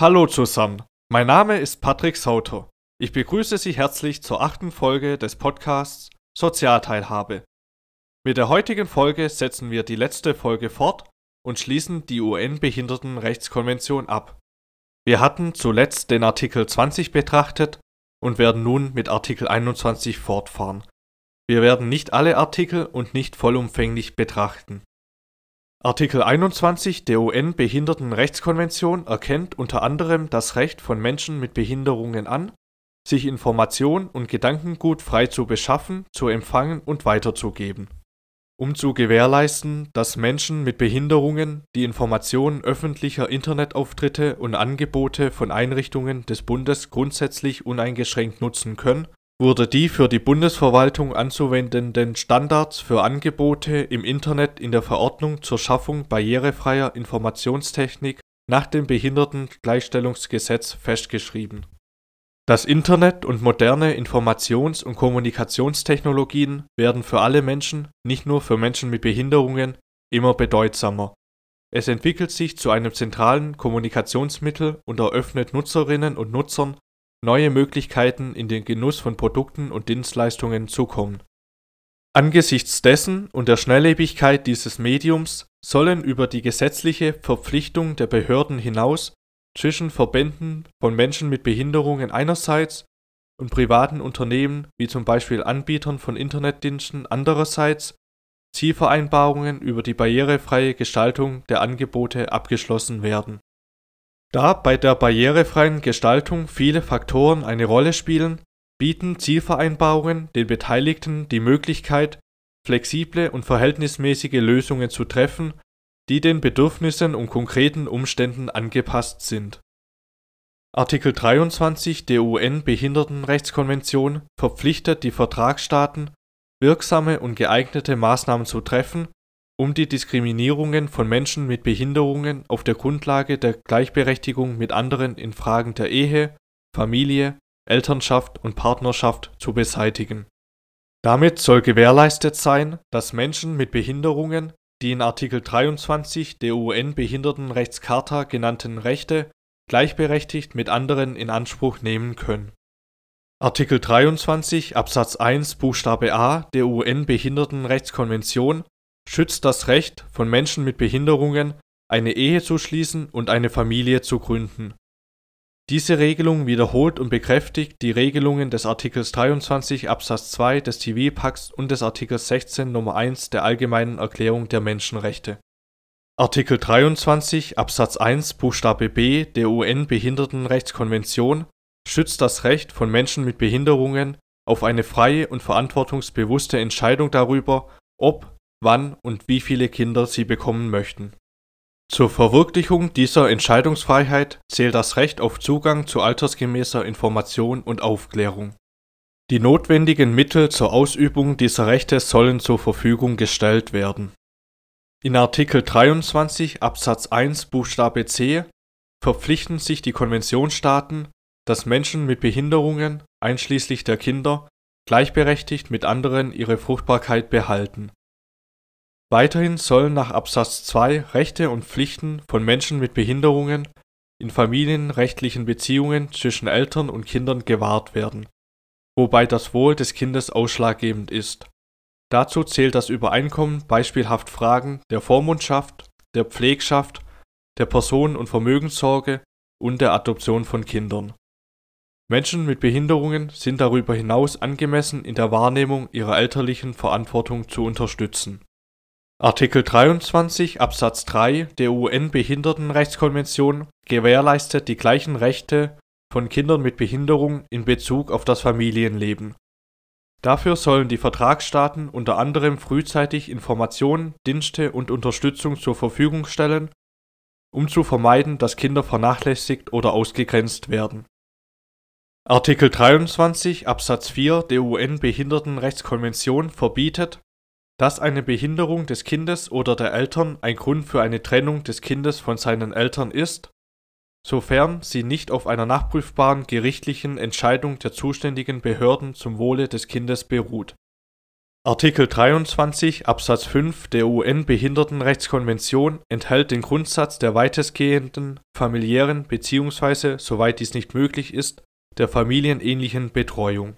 Hallo zusammen, mein Name ist Patrick Sauter. Ich begrüße Sie herzlich zur achten Folge des Podcasts Sozialteilhabe. Mit der heutigen Folge setzen wir die letzte Folge fort und schließen die UN-Behindertenrechtskonvention ab. Wir hatten zuletzt den Artikel 20 betrachtet und werden nun mit Artikel 21 fortfahren. Wir werden nicht alle Artikel und nicht vollumfänglich betrachten. Artikel 21 der UN-Behindertenrechtskonvention erkennt unter anderem das Recht von Menschen mit Behinderungen an, sich Information und Gedankengut frei zu beschaffen, zu empfangen und weiterzugeben. Um zu gewährleisten, dass Menschen mit Behinderungen die Informationen öffentlicher Internetauftritte und Angebote von Einrichtungen des Bundes grundsätzlich uneingeschränkt nutzen können wurde die für die Bundesverwaltung anzuwendenden Standards für Angebote im Internet in der Verordnung zur Schaffung barrierefreier Informationstechnik nach dem Behindertengleichstellungsgesetz festgeschrieben. Das Internet und moderne Informations und Kommunikationstechnologien werden für alle Menschen, nicht nur für Menschen mit Behinderungen, immer bedeutsamer. Es entwickelt sich zu einem zentralen Kommunikationsmittel und eröffnet Nutzerinnen und Nutzern neue Möglichkeiten in den Genuss von Produkten und Dienstleistungen zukommen. Angesichts dessen und der Schnelllebigkeit dieses Mediums sollen über die gesetzliche Verpflichtung der Behörden hinaus zwischen Verbänden von Menschen mit Behinderungen einerseits und privaten Unternehmen wie zum Beispiel Anbietern von Internetdiensten andererseits Zielvereinbarungen über die barrierefreie Gestaltung der Angebote abgeschlossen werden da bei der barrierefreien Gestaltung viele Faktoren eine Rolle spielen, bieten Zielvereinbarungen den Beteiligten die Möglichkeit, flexible und verhältnismäßige Lösungen zu treffen, die den Bedürfnissen und konkreten Umständen angepasst sind. Artikel 23 der UN-Behindertenrechtskonvention verpflichtet die Vertragsstaaten, wirksame und geeignete Maßnahmen zu treffen um die Diskriminierungen von Menschen mit Behinderungen auf der Grundlage der Gleichberechtigung mit anderen in Fragen der Ehe, Familie, Elternschaft und Partnerschaft zu beseitigen. Damit soll gewährleistet sein, dass Menschen mit Behinderungen die in Artikel 23 der UN-Behindertenrechtscharta genannten Rechte gleichberechtigt mit anderen in Anspruch nehmen können. Artikel 23 Absatz 1 Buchstabe a der UN-Behindertenrechtskonvention schützt das Recht von Menschen mit Behinderungen, eine Ehe zu schließen und eine Familie zu gründen. Diese Regelung wiederholt und bekräftigt die Regelungen des Artikels 23 Absatz 2 des Zivilpakts und des Artikels 16 Nummer 1 der Allgemeinen Erklärung der Menschenrechte. Artikel 23 Absatz 1 Buchstabe b der UN-Behindertenrechtskonvention schützt das Recht von Menschen mit Behinderungen auf eine freie und verantwortungsbewusste Entscheidung darüber, ob wann und wie viele Kinder sie bekommen möchten. Zur Verwirklichung dieser Entscheidungsfreiheit zählt das Recht auf Zugang zu altersgemäßer Information und Aufklärung. Die notwendigen Mittel zur Ausübung dieser Rechte sollen zur Verfügung gestellt werden. In Artikel 23 Absatz 1 Buchstabe c verpflichten sich die Konventionsstaaten, dass Menschen mit Behinderungen, einschließlich der Kinder, gleichberechtigt mit anderen ihre Fruchtbarkeit behalten Weiterhin sollen nach Absatz 2 Rechte und Pflichten von Menschen mit Behinderungen in familienrechtlichen Beziehungen zwischen Eltern und Kindern gewahrt werden, wobei das Wohl des Kindes ausschlaggebend ist. Dazu zählt das Übereinkommen beispielhaft Fragen der Vormundschaft, der Pflegschaft, der Personen- und Vermögenssorge und der Adoption von Kindern. Menschen mit Behinderungen sind darüber hinaus angemessen in der Wahrnehmung ihrer elterlichen Verantwortung zu unterstützen Artikel 23 Absatz 3 der UN-Behindertenrechtskonvention gewährleistet die gleichen Rechte von Kindern mit Behinderung in Bezug auf das Familienleben. Dafür sollen die Vertragsstaaten unter anderem frühzeitig Informationen, Dienste und Unterstützung zur Verfügung stellen, um zu vermeiden, dass Kinder vernachlässigt oder ausgegrenzt werden. Artikel 23 Absatz 4 der UN-Behindertenrechtskonvention verbietet dass eine Behinderung des Kindes oder der Eltern ein Grund für eine Trennung des Kindes von seinen Eltern ist, sofern sie nicht auf einer nachprüfbaren gerichtlichen Entscheidung der zuständigen Behörden zum Wohle des Kindes beruht. Artikel 23 Absatz 5 der UN-Behindertenrechtskonvention enthält den Grundsatz der weitestgehenden familiären bzw., soweit dies nicht möglich ist, der familienähnlichen Betreuung.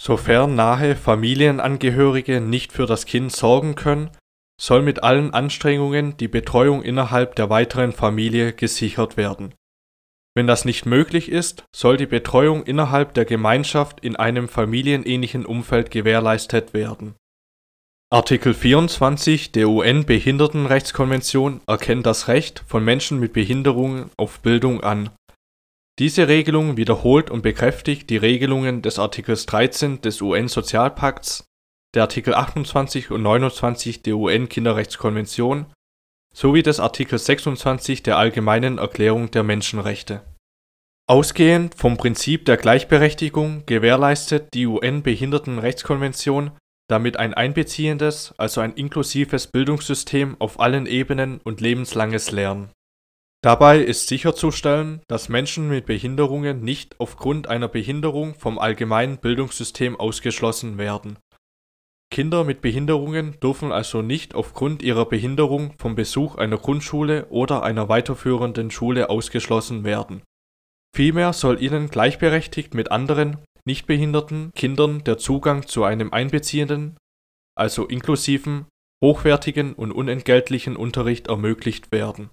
Sofern nahe Familienangehörige nicht für das Kind sorgen können, soll mit allen Anstrengungen die Betreuung innerhalb der weiteren Familie gesichert werden. Wenn das nicht möglich ist, soll die Betreuung innerhalb der Gemeinschaft in einem familienähnlichen Umfeld gewährleistet werden Artikel 24 der UN-Behindertenrechtskonvention erkennt das Recht von Menschen mit Behinderungen auf Bildung an. Diese Regelung wiederholt und bekräftigt die Regelungen des Artikels 13 des UN-Sozialpakts, der Artikel 28 und 29 der UN-Kinderrechtskonvention sowie des Artikel 26 der Allgemeinen Erklärung der Menschenrechte. Ausgehend vom Prinzip der Gleichberechtigung gewährleistet die UN-Behindertenrechtskonvention damit ein einbeziehendes, also ein inklusives Bildungssystem auf allen Ebenen und lebenslanges Lernen. Dabei ist sicherzustellen, dass Menschen mit Behinderungen nicht aufgrund einer Behinderung vom allgemeinen Bildungssystem ausgeschlossen werden. Kinder mit Behinderungen dürfen also nicht aufgrund ihrer Behinderung vom Besuch einer Grundschule oder einer weiterführenden Schule ausgeschlossen werden. Vielmehr soll ihnen gleichberechtigt mit anderen nichtbehinderten Kindern der Zugang zu einem einbeziehenden, also inklusiven, hochwertigen und unentgeltlichen Unterricht ermöglicht werden.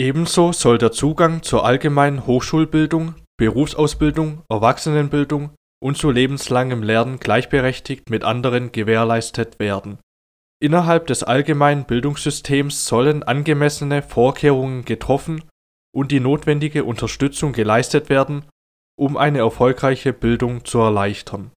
Ebenso soll der Zugang zur allgemeinen Hochschulbildung, Berufsausbildung, Erwachsenenbildung und zu lebenslangem Lernen gleichberechtigt mit anderen gewährleistet werden. Innerhalb des allgemeinen Bildungssystems sollen angemessene Vorkehrungen getroffen und die notwendige Unterstützung geleistet werden, um eine erfolgreiche Bildung zu erleichtern.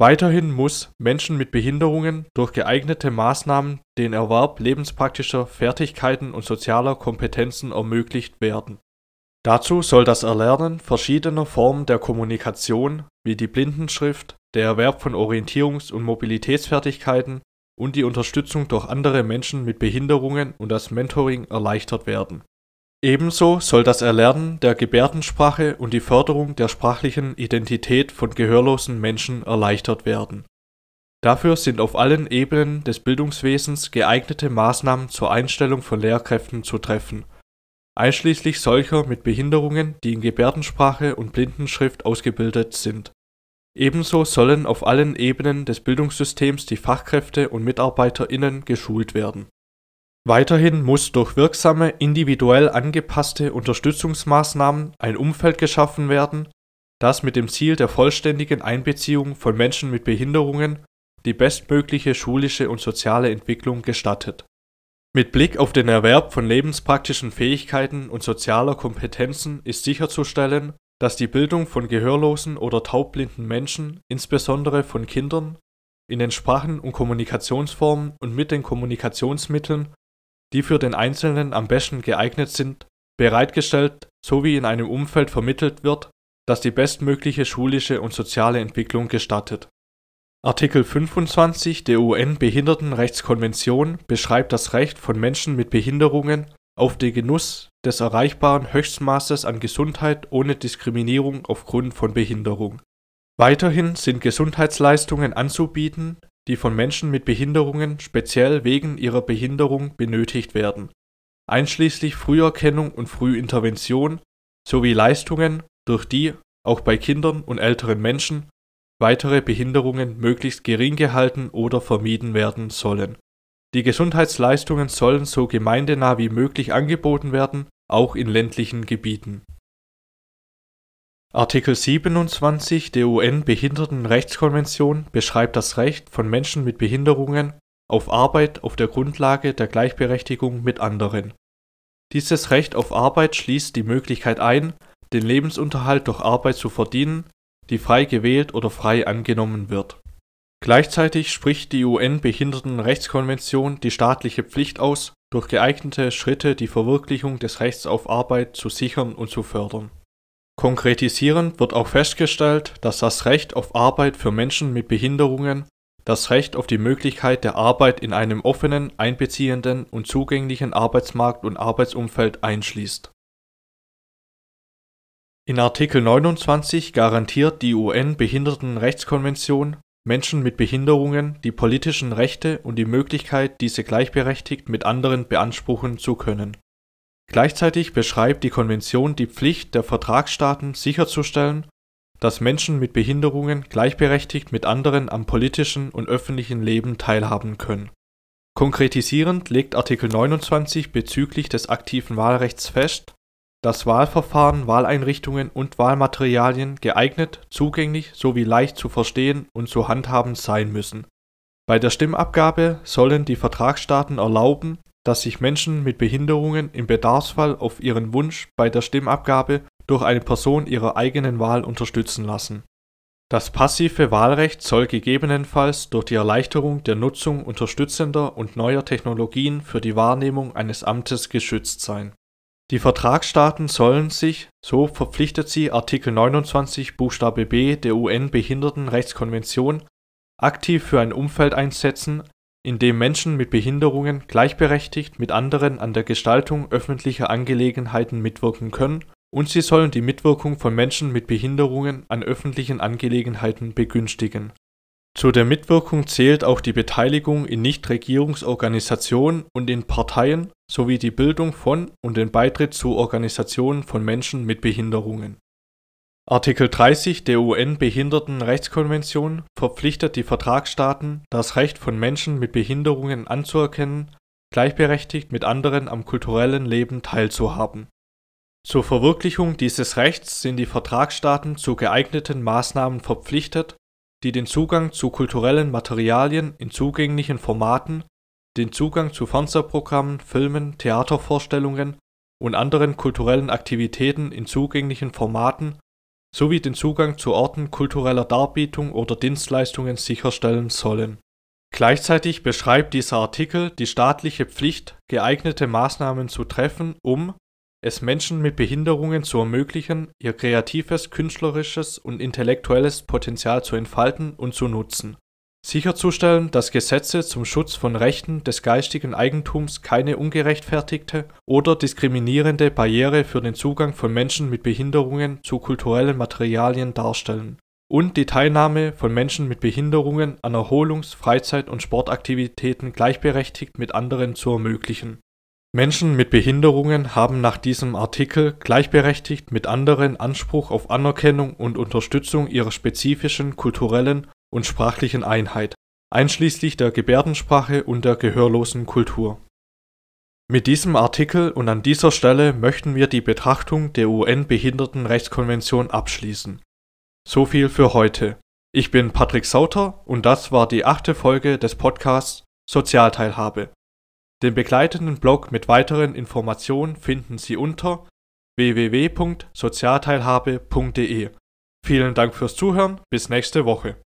Weiterhin muss Menschen mit Behinderungen durch geeignete Maßnahmen den Erwerb lebenspraktischer Fertigkeiten und sozialer Kompetenzen ermöglicht werden. Dazu soll das Erlernen verschiedener Formen der Kommunikation wie die Blindenschrift, der Erwerb von Orientierungs- und Mobilitätsfertigkeiten und die Unterstützung durch andere Menschen mit Behinderungen und das Mentoring erleichtert werden Ebenso soll das Erlernen der Gebärdensprache und die Förderung der sprachlichen Identität von gehörlosen Menschen erleichtert werden. Dafür sind auf allen Ebenen des Bildungswesens geeignete Maßnahmen zur Einstellung von Lehrkräften zu treffen, einschließlich solcher mit Behinderungen, die in Gebärdensprache und Blindenschrift ausgebildet sind. Ebenso sollen auf allen Ebenen des Bildungssystems die Fachkräfte und MitarbeiterInnen geschult werden Weiterhin muss durch wirksame, individuell angepasste Unterstützungsmaßnahmen ein Umfeld geschaffen werden, das mit dem Ziel der vollständigen Einbeziehung von Menschen mit Behinderungen die bestmögliche schulische und soziale Entwicklung gestattet. Mit Blick auf den Erwerb von lebenspraktischen Fähigkeiten und sozialer Kompetenzen ist sicherzustellen, dass die Bildung von gehörlosen oder taubblinden Menschen, insbesondere von Kindern, in den Sprachen und Kommunikationsformen und mit den Kommunikationsmitteln die für den Einzelnen am besten geeignet sind, bereitgestellt sowie in einem Umfeld vermittelt wird, das die bestmögliche schulische und soziale Entwicklung gestattet. Artikel 25 der UN-Behindertenrechtskonvention beschreibt das Recht von Menschen mit Behinderungen auf den Genuss des erreichbaren Höchstmaßes an Gesundheit ohne Diskriminierung aufgrund von Behinderung. Weiterhin sind Gesundheitsleistungen anzubieten, die von Menschen mit Behinderungen speziell wegen ihrer Behinderung benötigt werden, einschließlich Früherkennung und Frühintervention sowie Leistungen, durch die auch bei Kindern und älteren Menschen weitere Behinderungen möglichst gering gehalten oder vermieden werden sollen. Die Gesundheitsleistungen sollen so gemeindenah wie möglich angeboten werden, auch in ländlichen Gebieten Artikel 27 der UN-Behindertenrechtskonvention beschreibt das Recht von Menschen mit Behinderungen auf Arbeit auf der Grundlage der Gleichberechtigung mit anderen. Dieses Recht auf Arbeit schließt die Möglichkeit ein, den Lebensunterhalt durch Arbeit zu verdienen, die frei gewählt oder frei angenommen wird. Gleichzeitig spricht die UN-Behindertenrechtskonvention die staatliche Pflicht aus, durch geeignete Schritte die Verwirklichung des Rechts auf Arbeit zu sichern und zu fördern Konkretisierend wird auch festgestellt, dass das Recht auf Arbeit für Menschen mit Behinderungen das Recht auf die Möglichkeit der Arbeit in einem offenen, einbeziehenden und zugänglichen Arbeitsmarkt und Arbeitsumfeld einschließt. In Artikel 29 garantiert die UN-Behindertenrechtskonvention Menschen mit Behinderungen die politischen Rechte und die Möglichkeit, diese gleichberechtigt mit anderen beanspruchen zu können. Gleichzeitig beschreibt die Konvention die Pflicht der Vertragsstaaten sicherzustellen, dass Menschen mit Behinderungen gleichberechtigt mit anderen am politischen und öffentlichen Leben teilhaben können. Konkretisierend legt Artikel 29 bezüglich des aktiven Wahlrechts fest, dass Wahlverfahren, Wahleinrichtungen und Wahlmaterialien geeignet, zugänglich sowie leicht zu verstehen und zu handhaben sein müssen. Bei der Stimmabgabe sollen die Vertragsstaaten erlauben, dass sich Menschen mit Behinderungen im Bedarfsfall auf ihren Wunsch bei der Stimmabgabe durch eine Person ihrer eigenen Wahl unterstützen lassen. Das passive Wahlrecht soll gegebenenfalls durch die Erleichterung der Nutzung unterstützender und neuer Technologien für die Wahrnehmung eines Amtes geschützt sein die Vertragsstaaten sollen sich, so verpflichtet sie Artikel 29 Buchstabe b der UN-Behindertenrechtskonvention, aktiv für ein Umfeld einsetzen, in dem Menschen mit Behinderungen gleichberechtigt mit anderen an der Gestaltung öffentlicher Angelegenheiten mitwirken können, und sie sollen die Mitwirkung von Menschen mit Behinderungen an öffentlichen Angelegenheiten begünstigen zu der Mitwirkung zählt auch die Beteiligung in Nichtregierungsorganisationen und in Parteien sowie die Bildung von und den Beitritt zu Organisationen von Menschen mit Behinderungen. Artikel 30 der UN-Behindertenrechtskonvention verpflichtet die Vertragsstaaten, das Recht von Menschen mit Behinderungen anzuerkennen, gleichberechtigt mit anderen am kulturellen Leben teilzuhaben. Zur Verwirklichung dieses Rechts sind die Vertragsstaaten zu geeigneten Maßnahmen verpflichtet die den Zugang zu kulturellen Materialien in zugänglichen Formaten, den Zugang zu Fernsehprogrammen, Filmen, Theatervorstellungen und anderen kulturellen Aktivitäten in zugänglichen Formaten sowie den Zugang zu Orten kultureller Darbietung oder Dienstleistungen sicherstellen sollen. Gleichzeitig beschreibt dieser Artikel die staatliche Pflicht, geeignete Maßnahmen zu treffen, um es Menschen mit Behinderungen zu ermöglichen, ihr kreatives, künstlerisches und intellektuelles Potenzial zu entfalten und zu nutzen. Sicherzustellen, dass Gesetze zum Schutz von Rechten des geistigen Eigentums keine ungerechtfertigte oder diskriminierende Barriere für den Zugang von Menschen mit Behinderungen zu kulturellen Materialien darstellen und die Teilnahme von Menschen mit Behinderungen an Erholungs-, Freizeit- und Sportaktivitäten gleichberechtigt mit anderen zu ermöglichen. Menschen mit Behinderungen haben nach diesem Artikel gleichberechtigt mit anderen Anspruch auf Anerkennung und Unterstützung ihrer spezifischen kulturellen und sprachlichen Einheit, einschließlich der Gebärdensprache und der gehörlosen Kultur. Mit diesem Artikel und an dieser Stelle möchten wir die Betrachtung der UN-Behindertenrechtskonvention abschließen. So viel für heute. Ich bin Patrick Sauter und das war die achte Folge des Podcasts Sozialteilhabe. Den begleitenden Blog mit weiteren Informationen finden Sie unter www.sozialteilhabe.de. Vielen Dank fürs Zuhören, bis nächste Woche